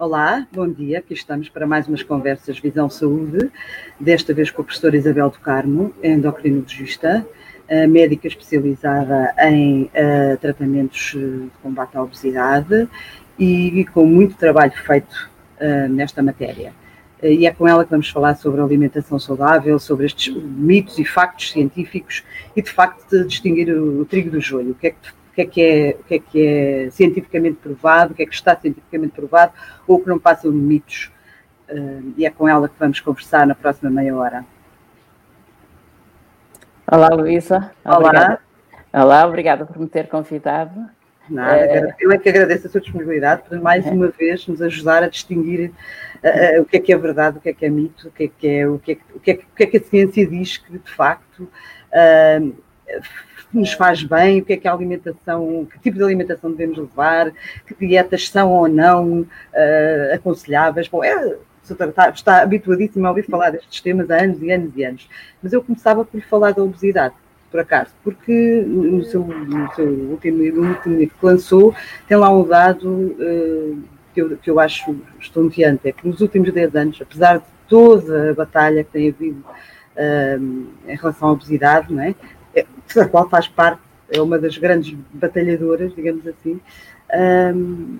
Olá, bom dia. Aqui estamos para mais umas conversas Visão Saúde, desta vez com a professora Isabel do Carmo, endocrinologista, médica especializada em uh, tratamentos de combate à obesidade e com muito trabalho feito nesta matéria. E é com ela que vamos falar sobre alimentação saudável, sobre estes mitos e factos científicos e, de facto, de distinguir o, o trigo do joio. O que é que que é que é, o que é que é cientificamente provado, o que é que está cientificamente provado ou que não passam de mitos. Uh, e é com ela que vamos conversar na próxima meia hora. Olá, Luísa. Olá. Olá, obrigada por me ter convidado. Nada, é... eu é que agradeço a sua disponibilidade para mais é. uma vez nos ajudar a distinguir uh, uh, o que é que é verdade, o que é que é mito, o que é que é, o que é, o que, é, o que, é que a ciência diz que de facto uh, nos faz bem, o que é que a alimentação, que tipo de alimentação devemos levar, que dietas são ou não uh, aconselháveis. Bom, é, está, está habituadíssimo a ouvir falar destes temas há anos e anos e anos. Mas eu começava por falar da obesidade, por acaso, porque no seu, no seu último, último livro que lançou, tem lá um dado uh, que, eu, que eu acho estonteante, é que nos últimos 10 anos, apesar de toda a batalha que tem havido uh, em relação à obesidade, não é? Da qual faz parte, é uma das grandes batalhadoras, digamos assim, um,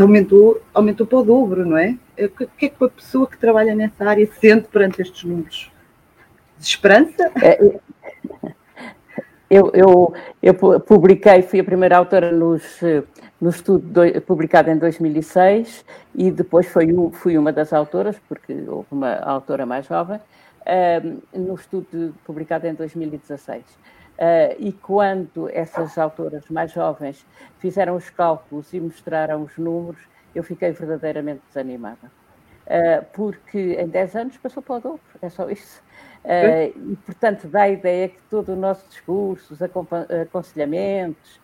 aumentou, aumentou para o dobro, não é? O que é que a pessoa que trabalha nessa área sente perante estes números? Desesperança? É, eu, eu, eu publiquei, fui a primeira autora nos, no estudo do, publicado em 2006 e depois foi, fui uma das autoras, porque houve uma autora mais jovem, no estudo publicado em 2016. Uh, ah, e quando essas autoras mais jovens fizeram os cálculos e mostraram os números, eu fiquei verdadeiramente desanimada. Uh, porque em 10 anos passou para o dobro, é só isso. Uh, e, portanto, dá a ideia que todo o nosso discurso, os aconselhamentos,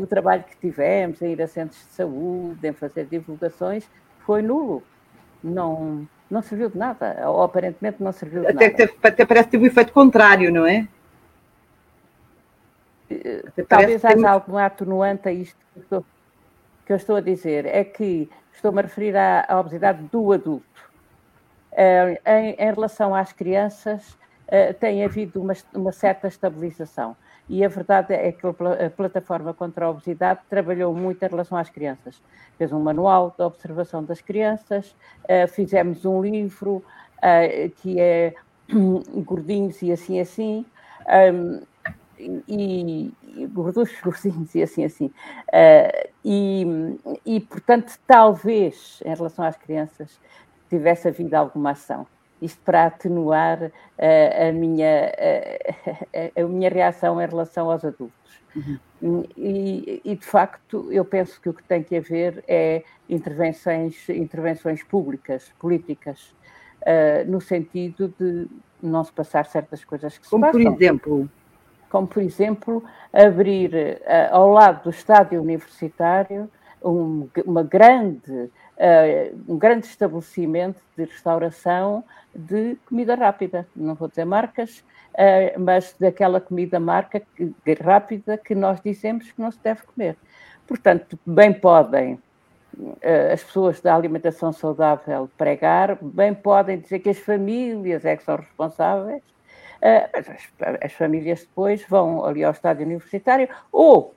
o trabalho que tivemos em ir a centros de saúde, em fazer divulgações, foi nulo. Não, não serviu de nada, ou aparentemente não serviu de até, nada. Até, até parece ter o um efeito contrário, não é? Até Talvez haja tem... algum atenuante a isto que eu, estou, que eu, estou, a dizer. É que estou-me a referir à, à, obesidade do adulto. Uh, em, em, relação às crianças, uh, tem havido uma, uma certa estabilização e a verdade é que a plataforma contra a obesidade trabalhou muito em relação às crianças. Fez um manual de observação das crianças, eh, fizemos um livro eh, que é Gordinhos e assim assim, ehm, e, e gordos, gordinhos e assim assim. Uh, e, e, portanto, talvez em relação às crianças tivesse havido alguma ação isto para atenuar uh, a, minha, uh, a minha reação em relação aos adultos. Uhum. E, e, de facto, eu penso que o que tem que haver é intervenções, intervenções públicas, políticas, uh, no sentido de não se passar certas coisas que Como se passam. Como por exemplo? Como, por exemplo, abrir ao lado do estádio universitário um, uma grande uh, um grande estabelecimento de restauração de comida rápida. Não vou dizer marcas, uh, mas daquela comida marca que, rápida que nós dizemos que não se deve comer. Portanto, bem podem uh, as pessoas da alimentação saudável pregar, bem podem dizer que as famílias é que são responsáveis, mas as, as famílias depois vão ali ao estádio universitário ou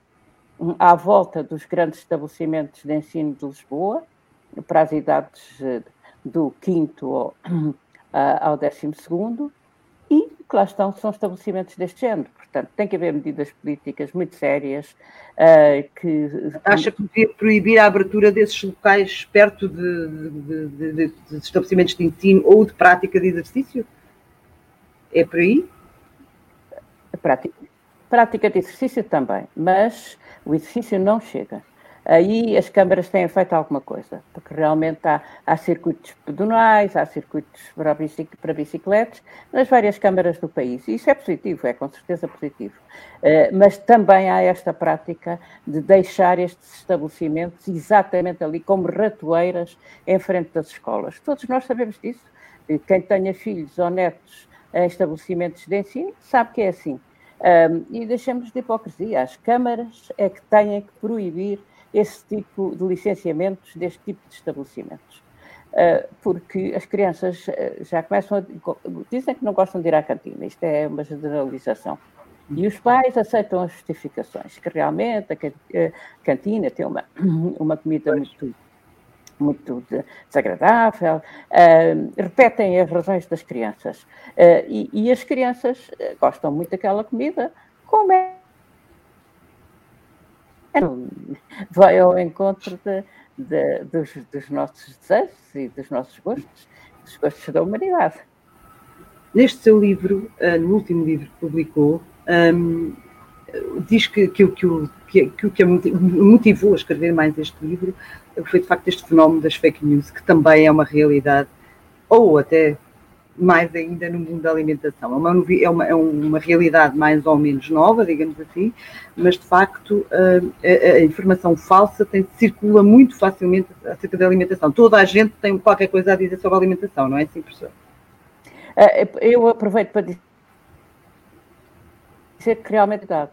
à volta dos grandes estabelecimentos de ensino de Lisboa, para as idades eh, do quinto ao, ao décimo segundo, e que lá estão, são estabelecimentos deste género. Portanto, tem que haver medidas políticas muito sérias uh, que... Acha que devia proibir a abertura desses locais perto de, de, de, de, estabelecimentos de ensino ou de prática de exercício? É por aí? Prática, prática de exercício também, mas o exercício não chega aí as câmaras têm feito alguma coisa, porque realmente há, há circuitos pedonais, há circuitos para, bicic, para bicicletas nas várias câmaras do país. E isso é positivo, é com certeza positivo. Uh, mas também há esta prática de deixar estes estabelecimentos exatamente ali como ratoeiras em frente das escolas. Todos nós sabemos disso. Quem tenha filhos ou netos em estabelecimentos de ensino sabe que é assim. Um, e deixamos de hipocrisia. As câmaras é que têm que proibir esse tipo de licenciamentos deste tipo de estabelecimentos. Uh, porque as crianças uh, já começam a. dizem que não gostam de ir à cantina, isto é uma generalização. E os pais aceitam as justificações, que realmente a cantina tem uma, uma comida muito, muito desagradável, uh, repetem as razões das crianças. Uh, e, e, as crianças gostam muito daquela comida, como Vai ao encontro de, de, dos, dos nossos desejos e dos nossos gostos, dos gostos da humanidade. Neste seu livro, no último livro que publicou, um, diz que, que, que, que, que o que motivou a escrever mais este livro foi de facto este fenómeno das fake news, que também é uma realidade, ou até mais ainda no mundo da alimentação. É uma, é uma, é uma realidade mais ou menos nova, digamos assim, mas de facto a, a informação falsa tem, circula muito facilmente acerca da alimentação. Toda a gente tem qualquer coisa a dizer sobre a alimentação, não é assim, professor? Ah, eu aproveito para dizer que realmente dá.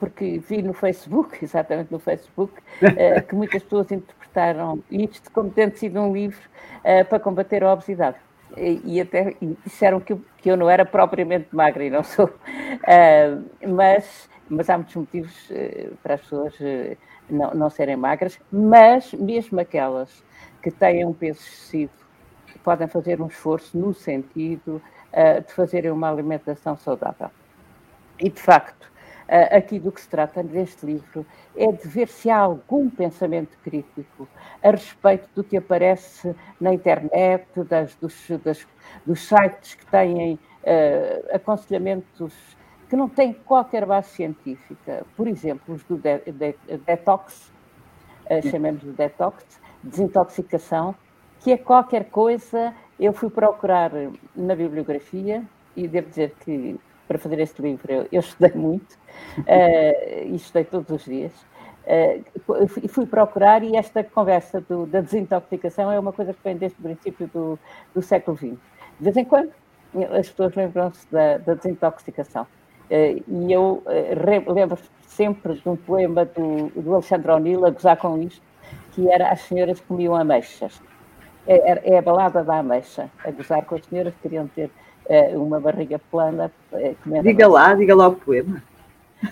Porque vi no Facebook, exatamente no Facebook, que muitas pessoas interpretaram isto como tendo sido um livro para combater a obesidade. E, até disseram que eu, que eu não era propriamente magra e não sou. mas, mas há muitos motivos para as pessoas não, não serem magras, mas mesmo aquelas que têm um peso excessivo podem fazer um esforço no sentido de fazerem uma alimentação saudável. E, de facto, aqui do que se trata neste livro é de ver se há algum pensamento crítico a respeito do que aparece na internet, das, dos, das, dos sites que têm uh, aconselhamentos que não têm qualquer base científica. Por exemplo, os do de, de, detox, uh, chamemos de detox, desintoxicação, que é qualquer coisa. Eu fui procurar na bibliografia e devo dizer que para fazer este livro. Eu, eu estudei muito uh, e estudei todos os dias. Uh, fui procurar e esta conversa do, da desintoxicação é uma coisa que vem desde o princípio do, do século XX. De vez em quando as pessoas lembram-se da, da, desintoxicação. Uh, e eu uh, lembro sempre de um poema do, do Alexandre O'Neill a gozar com isto, que era As Senhoras Comiam Ameixas. É, é a balada da ameixa, a gozar com as senhoras que queriam ter é, uma barriga plana. É, diga lá, diga lá o poema.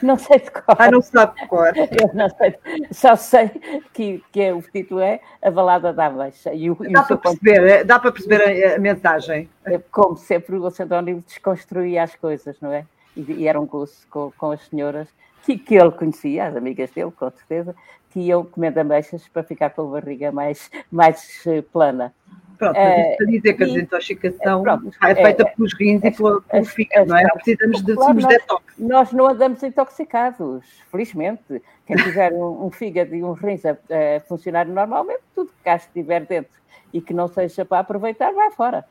Não sei de cor. Ah, não sabe de cor. Eu não sei. Só sei que, que é, o título é A Balada da Ameixa. E o, dá, para perceber, ponto... dá para perceber a, a mensagem. É, como sempre o Alexandre desconstruía as coisas, não é? E, e era um com, com as senhoras que, que ele conhecia, as amigas dele, com certeza, que iam comendo ameixas para ficar com a barriga mais, mais eh, plana. Pronto, mas isso para dizer que a desintoxicação é, é feita é, pelos rins e pelo, pelo fígado, não é? Precisamos de claro, detox. Nós não andamos intoxicados, felizmente. Quem tiver um, um fígado e um rins a, a, funcionar normalmente, tudo que cá estiver dentro e que não seja para aproveitar, vai fora.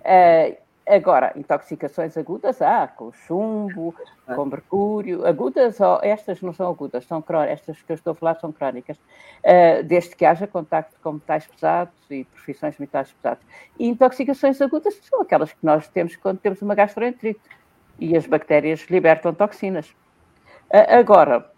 Uh, Agora, intoxicações agudas há, com chumbo, com mercúrio. Agudas, estas não são agudas, são estas que eu estou a falar são crónicas, uh, desde que haja contacto com metais pesados e profissões de metais pesados. E intoxicações agudas são aquelas que nós temos quando temos uma gastroenterite e as bactérias libertam toxinas. Uh, agora,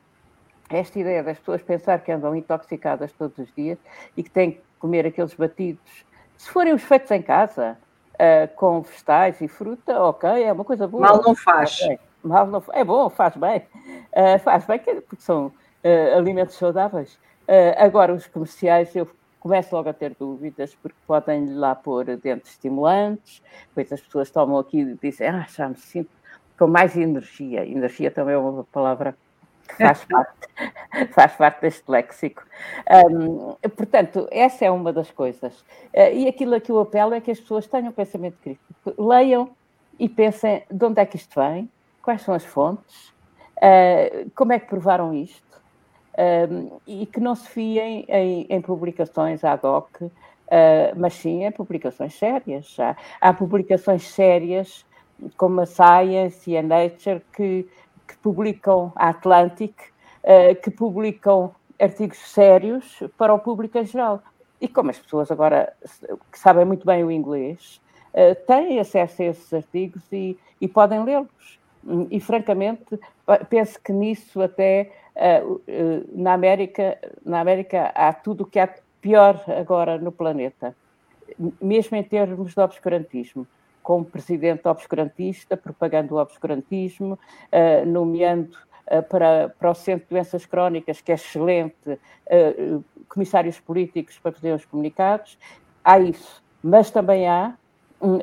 esta ideia das pessoas pensar que andam intoxicadas todos os dias e que têm que comer aqueles batidos, se forem os feitos em casa, uh, com vegetais e fruta, ok, é uma coisa boa. Mal não faz. Okay. Mal não, é bom, faz bem. Uh, faz bem, porque são uh, alimentos saudáveis. agora, os comerciais, eu começo logo a ter dúvidas, porque podem lá pôr dentes estimulantes, depois as pessoas tomam aqui e dizem, ah, já me sinto com mais energia. Energia também é uma palavra faz parte, faz parte deste léxico. Um, portanto, essa é uma das coisas. Uh, e aquilo a que eu apelo é que as pessoas tenham pensamento crítico, leiam e pensem de onde é que isto vem, quais são as fontes, uh, como é que provaram isto, um, e que não se fiem em, em publicações ad hoc, uh, mas sim em publicações sérias. Há, há publicações sérias como a Science e a Nature que que publicam a Atlantic, uh, que publicam artigos sérios para o público em geral. E como as pessoas agora que sabem muito bem o inglês, uh, têm acesso a esses artigos e, e podem lê-los. E, francamente, penso que nisso até na América, na América há tudo o que há pior agora no planeta, mesmo em termos de obscurantismo como presidente obscurantista, propagando o obscurantismo, uh, nomeando uh, para, para o Centro de Doenças Crónicas, que é excelente, uh, comissários políticos para fazer os comunicados. Há isso. Mas também há um,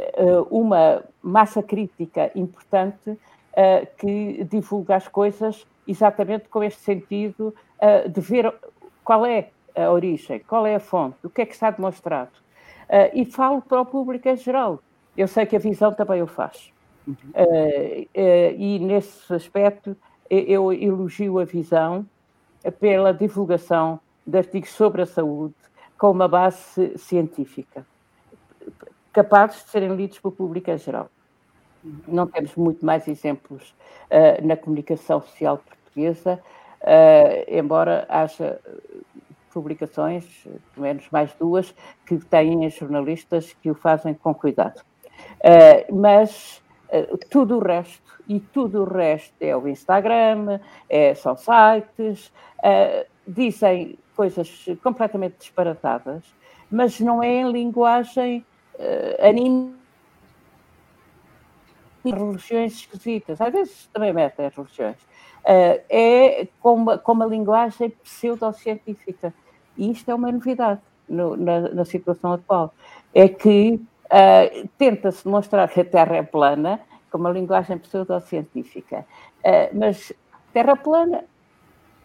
uma massa crítica importante que divulga as coisas exatamente com este sentido de ver qual é a origem, qual é a fonte, o que é que está demonstrado. e falo para o público em geral eu sei que a visão também o faz. Uhum. Uh, uh, e nesse aspecto eu elogio a visão pela divulgação de artigos sobre a saúde com uma base científica, capazes de serem lidos pelo público em geral. Não temos muito mais exemplos uh, na comunicação social portuguesa, embora haja publicações, pelo menos mais duas, que têm jornalistas que o fazem com cuidado. Uh, mas uh, tudo o resto, e tudo o resto é o Instagram, é, são sites, uh, dizem coisas completamente disparatadas, mas não é em linguagem uh, anime religiões esquisitas, às vezes também metem as religiões, uh, é com uma, com linguagem pseudocientífica. E isto é uma novidade no, na, na situação atual. É que Uh, Tenta-se demonstrar que a Terra é plana com uma linguagem pseudocientífica, uh, mas Terra plana,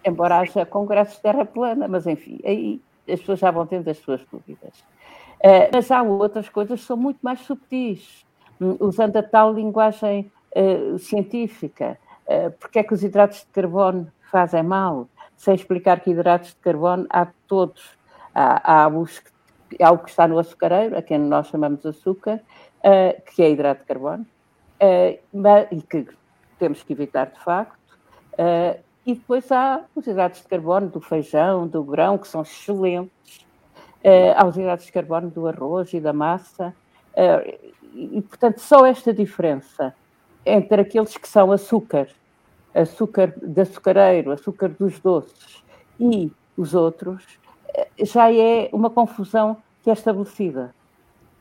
embora haja congressos de Terra plana, mas enfim, aí as pessoas já vão tendo as suas dúvidas. Uh, mas há outras coisas que são muito mais subtis, um, usando a tal linguagem científica. porque é que os hidratos de carbono fazem mal? Sem explicar que hidratos de carbono há todos. Há, há os que algo que está no açucareiro, a quem nós chamamos açúcar, uh, que é hidrato de carbono, uh, e que temos que evitar de facto. Uh, e depois há os hidratos de carbono do feijão, do grão, que são excelentes. há os hidratos de carbono do arroz e da massa. e, portanto, só esta diferença entre aqueles que são açúcar, açúcar de açucareiro, açúcar dos doces, e os outros, já é uma confusão que é estabelecida.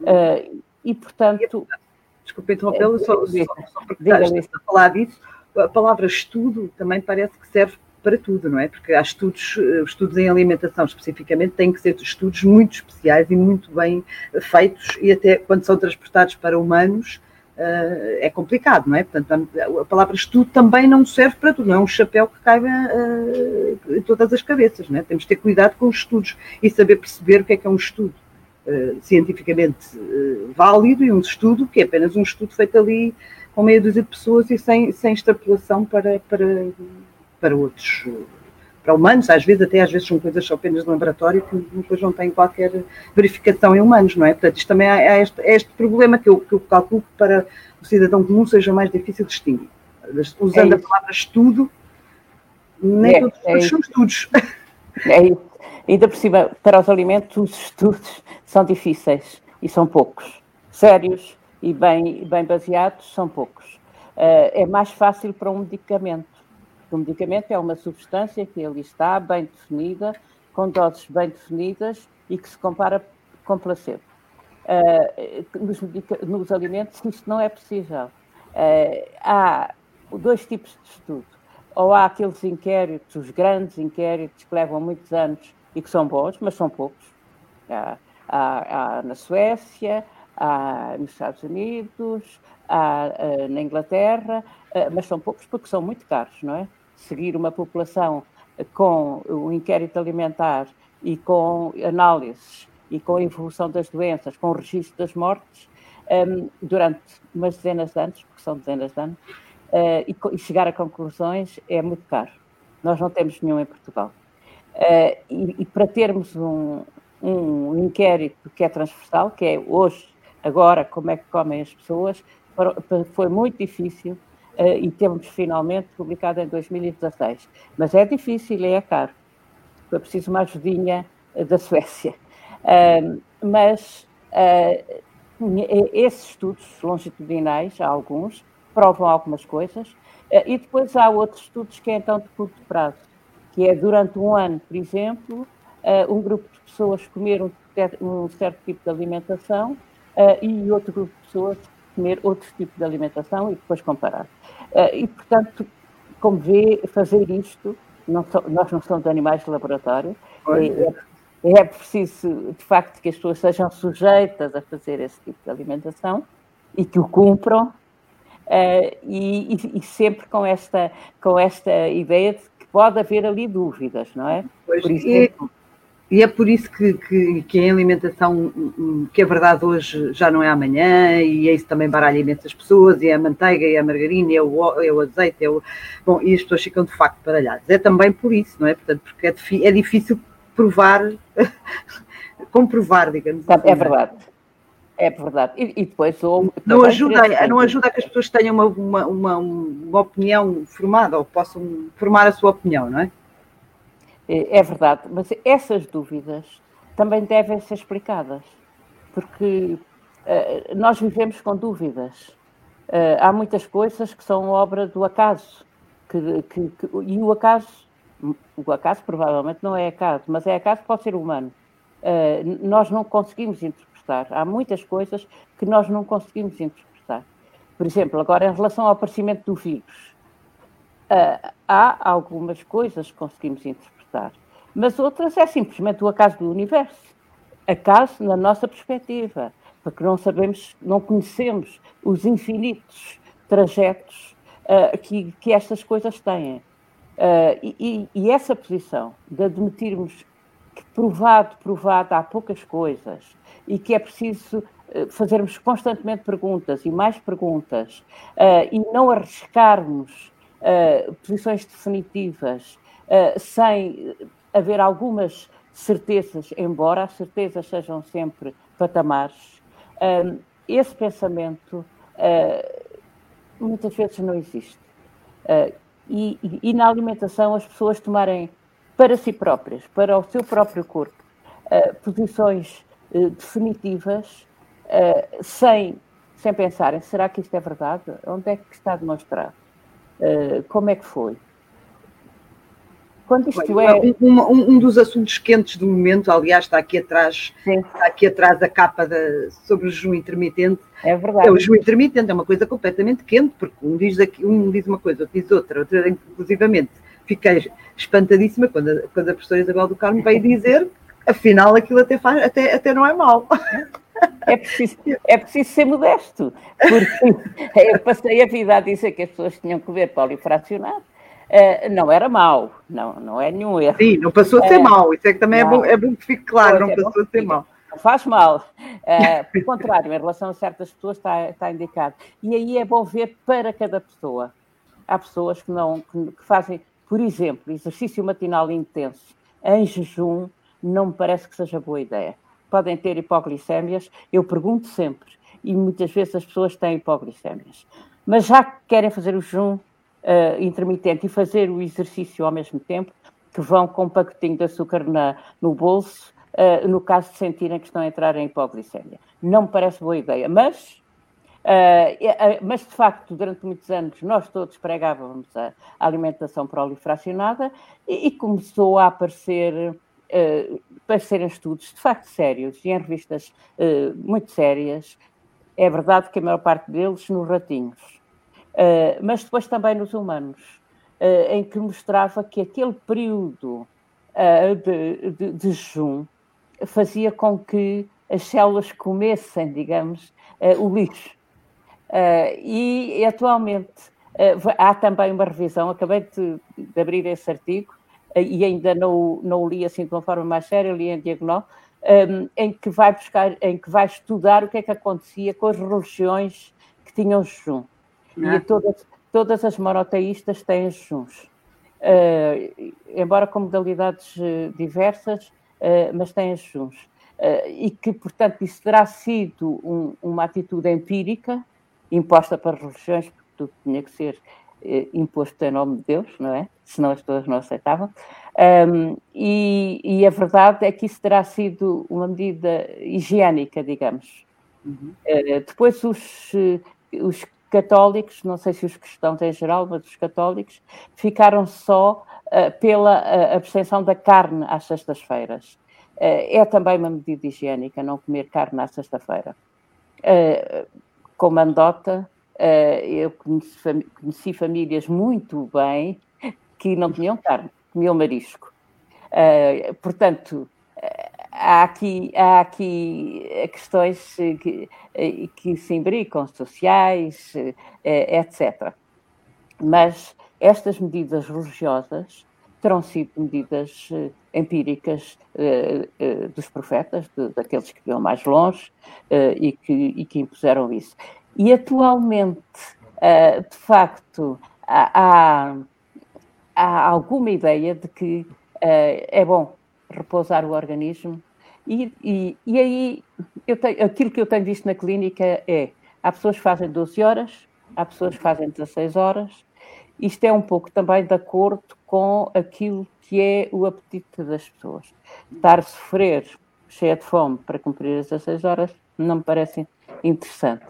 Uh, e, portanto. Desculpe interrompê-lo, só, só, só porque estás a falar disso, a palavra estudo também parece que serve para tudo, não é? Porque há estudos, eh, estudos em alimentação especificamente, têm que ser estudos muito especiais e muito bem feitos, e até quando são transportados para humanos, é complicado, não é? Portanto, a palavra estudo também não serve para tudo, não é um chapéu que caiba uh, em todas as cabeças, não é? Temos de ter cuidado com os estudos e saber perceber o que é que é um estudo uh, cientificamente válido e um estudo que é apenas um estudo feito ali com meia dúzia de pessoas e sem, sem extrapolação para, para, para outros para humanos, às vezes, até às vezes são coisas só apenas de laboratório que depois não têm qualquer verificação em humanos, não é? Portanto, isto também é este, é este problema que eu, que eu calculo que para o cidadão comum seja mais difícil de distinguir. Usando é a palavra estudo, nem é, todos os estudos é são estudos. É isso. Ainda por cima, para os alimentos, os estudos são difíceis e são poucos. Sérios e bem, bem baseados, são poucos. Uh, é mais fácil para um medicamento o medicamento é uma substância que ali está, bem definida, com doses bem definidas e que se compara com placebo. Uh, nos, nos, alimentos isto não é possível. Uh, há dois tipos de estudo. Ou há aqueles inquéritos, os grandes inquéritos que levam muitos anos e que são bons, mas são poucos. Há, há, há na Suécia, há nos Estados Unidos, há na Inglaterra, mas são poucos porque são muito caros, não é? Seguir uma população com o inquérito alimentar e com análises e com a evolução das doenças, com o registro das mortes, um, durante umas dezenas de anos, porque são dezenas de anos, uh, e, e, chegar a conclusões é muito caro. Nós não temos nenhum em Portugal. Uh, e, e, para termos um, um inquérito que é transversal, que é hoje, agora, como é que comem as pessoas, foi muito difícil e temos finalmente publicado em 2016. Mas é difícil e é caro. Foi preciso uma ajudinha uh, da Suécia. Mas esses estudos longitudinais, há alguns, provam algumas coisas, e depois há outros estudos que é então de curto prazo. que é durante um ano, por exemplo, um grupo de pessoas comer um, certo tipo de alimentação e outro grupo de pessoas comer outro tipo de alimentação e depois comparar. Uh, e, portanto, como vê, fazer isto, não so, nós não somos animais de laboratório, é, é, preciso, de facto, que as pessoas sejam sujeitas a fazer esse tipo de alimentação e que o cumpram, uh, e, e, e, sempre com esta, com esta ideia de que pode haver ali dúvidas, não é? Pois, Por exemplo, e é por isso que, que, que a alimentação, que a verdade hoje já não é amanhã, e é isso também baralha imensas pessoas, e é a manteiga, e é a margarina, e é o, é o azeite, é o, bom, e as pessoas ficam de facto baralhadas. É também por isso, não é? Portanto, porque é, é difícil provar, comprovar, digamos assim. É, é verdade. É verdade. E, e depois ou, não ajuda, não ajuda a que as pessoas tenham uma, uma, uma, uma opinião formada ou possam formar a sua opinião, não é? É, é verdade, mas essas dúvidas também devem ser explicadas, porque uh, nós vivemos com dúvidas. Uh, há muitas coisas que são obra do acaso, que, que, que, e o acaso, o acaso provavelmente não é acaso, mas é acaso pode ser humano. Nós não conseguimos interpretar. Há muitas coisas que nós não conseguimos interpretar. Por exemplo, agora em relação ao aparecimento do vírus, há algumas coisas que conseguimos interpretar Mas outras é simplesmente o acaso do universo. Acaso na nossa perspectiva, porque não sabemos, não conhecemos os infinitos trajetos uh, que, que estas coisas têm. Uh, e, e, essa posição de admitirmos que provado, provado, há poucas coisas e que é preciso uh, fazermos constantemente perguntas e mais perguntas e não arriscarmos posições definitivas uh, sem haver algumas certezas, embora as certezas sejam sempre patamares, uh, esse pensamento uh, muitas vezes não existe. E, e, na alimentação as pessoas tomarem para si próprias, para o seu próprio corpo, posições definitivas, sem, sem pensarem, será que isto é verdade? Onde é que está demonstrado? como é que foi? Quando isto é... Um, um, um, dos assuntos quentes do momento, aliás, está aqui atrás, Sim. está aqui atrás a capa da, sobre o jejum intermitente. É verdade. É, o jejum intermitente é uma coisa completamente quente, porque um diz, aqui, um diz uma coisa, outro diz outra, outra inclusivamente. Fiquei espantadíssima quando a, quando a professora Isabel do Carmo veio dizer afinal aquilo até, faz, até, até não é mau. É preciso, é preciso ser modesto, porque eu passei a vida a dizer que as pessoas tinham que comer polifracionado Uh, não era mau, não, não é nenhum erro. Sim, não passou a ser uh, mau, isso é que também é bom, é bom que fique claro, não é passou a ser mau. Não faz mal. Uh, pelo contrário, em relação a certas pessoas está, está indicado. E aí é bom ver para cada pessoa. Há pessoas que não que, que fazem, por exemplo, exercício matinal intenso em jejum, não me parece que seja boa ideia. Podem ter hipoglicémias, eu pergunto sempre, e muitas vezes as pessoas têm hipoglicémias. Mas já que querem fazer o jejum, uh, intermitente e fazer o exercício ao mesmo tempo, que vão com um pacotinho de açúcar na, no bolso, uh, no caso de sentirem que estão a entrar em hipoglicemia. Não me parece boa ideia, mas, uh, mas de facto, durante muitos anos, nós todos pregávamos a, alimentação prolifracionada e, e, começou a aparecer. Uh, aparecerem estudos de facto sérios e em revistas muito sérias, é verdade que a maior parte deles nos ratinhos, Uh, mas depois também nos humanos, uh, em que mostrava que aquele período uh, de, de, de, jejum fazia com que as células comessem, digamos, o lixo. e atualmente há também uma revisão, acabei de, de abrir esse artigo e ainda não, não o li assim de uma forma mais séria, li em diagonal, um, em que vai buscar, em que vai estudar o que é que acontecia com as religiões que tinham jejum. E é? todas, todas as monoteístas têm jejuns. Uh, embora com modalidades uh, diversas, uh, mas têm jejuns. e que, portanto, isso terá sido um, uma atitude empírica, imposta para as religiões, porque tudo tinha que ser imposto em nome de Deus, não é? Senão as pessoas não aceitavam. Um, e, e, a verdade é que isso terá sido uma medida higiênica, digamos. Uhum. depois, os, os católicos, não sei se os cristãos em geral, mas os católicos, ficaram só uh, pela uh, abstenção da carne às sextas-feiras. Uh, é também uma medida higiênica não comer carne à sexta-feira. como andota, eu conheci, fam conheci, famílias muito bem que não tinham carne, comiam marisco. portanto, há aqui, há aqui questões que, que se imbricam, sociais, etc. Mas estas medidas religiosas terão sido medidas empíricas dos profetas, daqueles que iam mais longe e, que, e que impuseram isso. E atualmente, de facto, há, há alguma ideia de que é bom repousar o organismo. E, e, e aí, tenho, aquilo que eu tenho visto na clínica é: há pessoas que fazem 12 horas, há pessoas que fazem 16 horas. Isto é um pouco também de acordo com aquilo que é o apetite das pessoas. Estar a sofrer cheia de fome para cumprir as 16 horas não me parece interessante.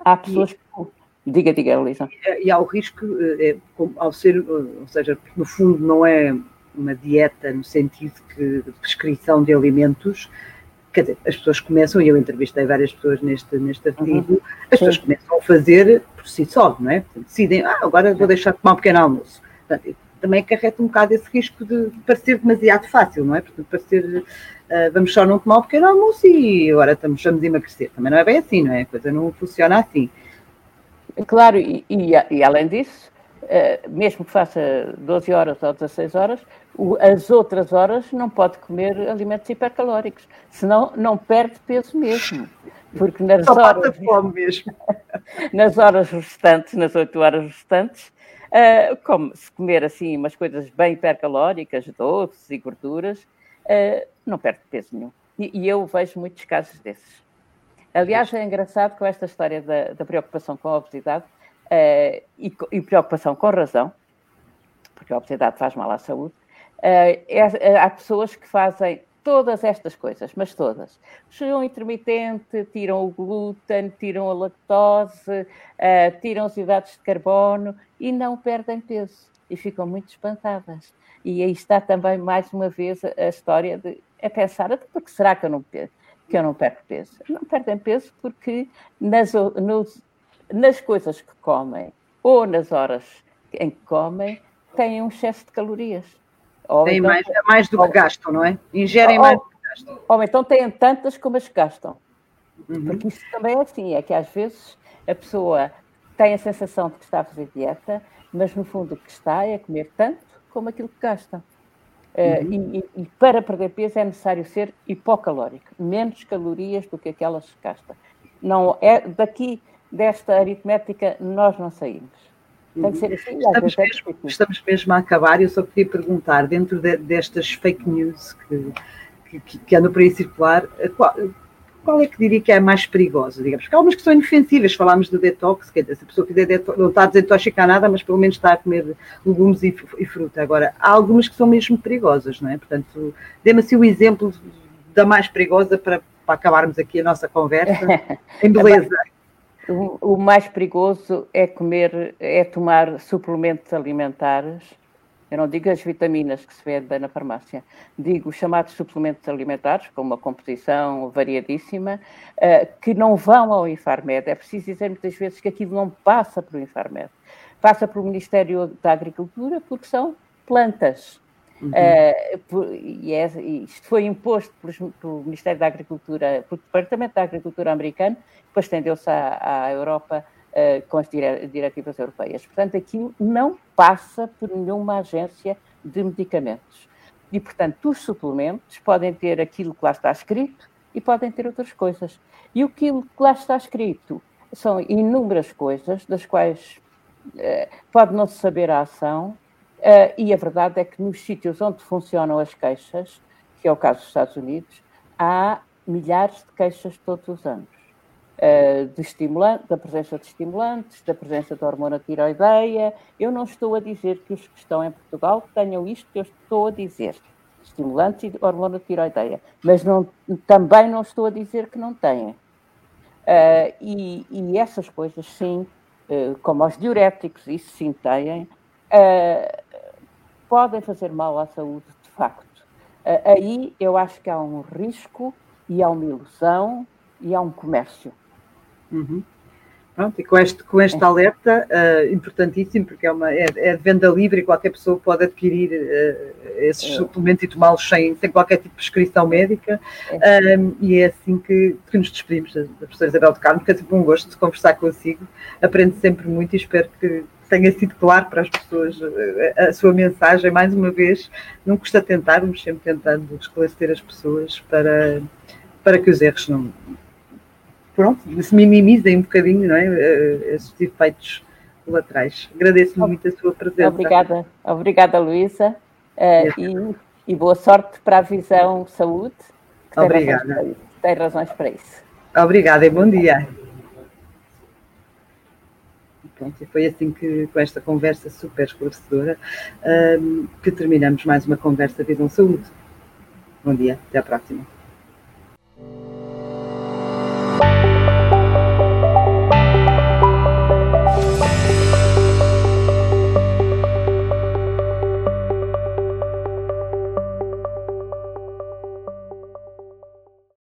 Há pessoas e, que. Diga, diga, Elisa. E há o risco, é, ao ser, ou seja, no fundo não é uma dieta no sentido que, de prescrição de alimentos, quer dizer, as pessoas começam, e eu entrevistei várias pessoas neste, neste artigo, uhum. as pessoas começam a fazer por si só, não é? Portanto, decidem, ah, agora vou deixar de tomar um pequeno almoço. Portanto, também acarreta um bocado esse risco de parecer demasiado fácil, não é? Portanto, parecer, uh, vamos só não tomar um pequeno almoço e agora estamos, vamos emagrecer. Também não é bem assim, não é? A coisa não funciona assim. Claro, e, e, e além disso, uh, mesmo que faça 12 horas ou 16 horas, as outras horas não pode comer alimentos hipercalóricos, senão não perde peso mesmo. Porque nas Só horas. Fome mesmo. nas horas restantes, nas 8 horas restantes, uh, como, se comer assim umas coisas bem hipercalóricas, doces e gorduras, uh, não perde peso nenhum. E, e, eu vejo muitos casos desses. Aliás, é engraçado com esta história da, da preocupação com a obesidade uh, e, e preocupação com razão, porque a obesidade faz mal à saúde, há pessoas que fazem todas estas coisas, mas todas. Jejum intermitente, tiram o glúten, tiram a lactose, uh, tiram os hidratos de carbono e não perdem peso e ficam muito espantadas. E aí está também, mais uma vez, a, história de a pensar, porque será que eu não, que eu não perco peso? Não perdem peso porque nas, nos, nas coisas que comem ou nas horas em que comem, têm um excesso de calorias ou Tem então, mais, mais do que gastam, não é? Ingerem ou, mais do que gastam. Ou então têm tantas como as gastam. Uhum. Porque isso também é assim, é que às vezes a pessoa tem a sensação de que está a fazer dieta, mas no fundo o que está é comer tanto como aquilo que gasta. Eh, uhum. Uh, e, e, para perder peso é necessário ser hipocalórico, menos calorias do que aquelas que gasta. Não é daqui desta aritmética nós não saímos. Tem que ser assim. Estamos mesmo, estamos mesmo a acabar. Eu só queria perguntar, dentro de, destas fake news que, que, que andam por aí circular, qual, qual, é que diria que é a mais perigosa? Digamos? Porque há algumas que são inofensivas. Falámos do detox, que se a pessoa fizer detox, não está a desintoxicar nada, mas pelo menos está a comer legumes e, e fruta. Agora, há algumas que são mesmo perigosas, não é? Portanto, dê-me assim o exemplo da mais perigosa para, para acabarmos aqui a nossa conversa em beleza. O, mais perigoso é comer, é tomar suplementos alimentares. Eu não digo as vitaminas que se vendem na farmácia, digo os chamados suplementos alimentares, com uma composição variadíssima, uh, que não vão ao Infarmed. É preciso dizer muitas vezes que aquilo não passa para o Infarmed. Passa para o Ministério da Agricultura porque são plantas. Uhum. Uh, e, é, isto foi imposto pelo Ministério da Agricultura, pelo Departamento da Agricultura americano, depois estendeu-se à, à, Europa uh, com as diretivas europeias. Portanto, aquilo não passa por nenhuma agência de medicamentos. E, portanto, os suplementos podem ter aquilo que lá está escrito e podem ter outras coisas. E aquilo que lá está escrito são inúmeras coisas, das quais uh, pode não se saber a ação, Uh, e a verdade é que nos sítios onde funcionam as queixas, que é o caso dos Estados Unidos, há milhares de queixas todos os anos. Uh, de estimulante, da presença de estimulantes, da presença da hormona tiroideia. Eu não estou a dizer que os que estão em Portugal tenham isto que eu estou a dizer, estimulantes e hormona tiroideia, mas não, também não estou a dizer que não têm. Uh, e, e, essas coisas, sim, como os diuréticos, isso sim têm, uh, podem fazer mal à saúde, de facto. Uh, aí eu acho que há um risco e há uma ilusão e há um comércio. Uhum. Pronto, e com este, com este alerta, uh, importantíssimo, porque é, uma, é, é, de venda livre e qualquer pessoa pode adquirir uh, esses é. suplementos e tomá-los sem, sem qualquer tipo de prescrição médica. É. Um, e é assim que, que nos despedimos da, da professora Isabel de Carmo, porque é sempre um gosto de conversar consigo. Aprendo sempre muito e espero que tenha sido claro para as pessoas a, a sua mensagem. Mais uma vez, não custa tentarmos, sempre tentando esclarecer as pessoas para, para que os erros não pronto, se minimizem um bocadinho não é? Eh, esses efeitos laterais. Agradeço muito a sua presença. Obrigada, obrigada Luísa, uh, e, e, boa sorte para a visão saúde. Obrigada. Tem razões para isso. Obrigada e bom dia. Pronto, e foi assim que, com esta conversa super esclarecedora, um, que terminamos mais uma conversa Visão Saúde. Bom dia, até à próxima.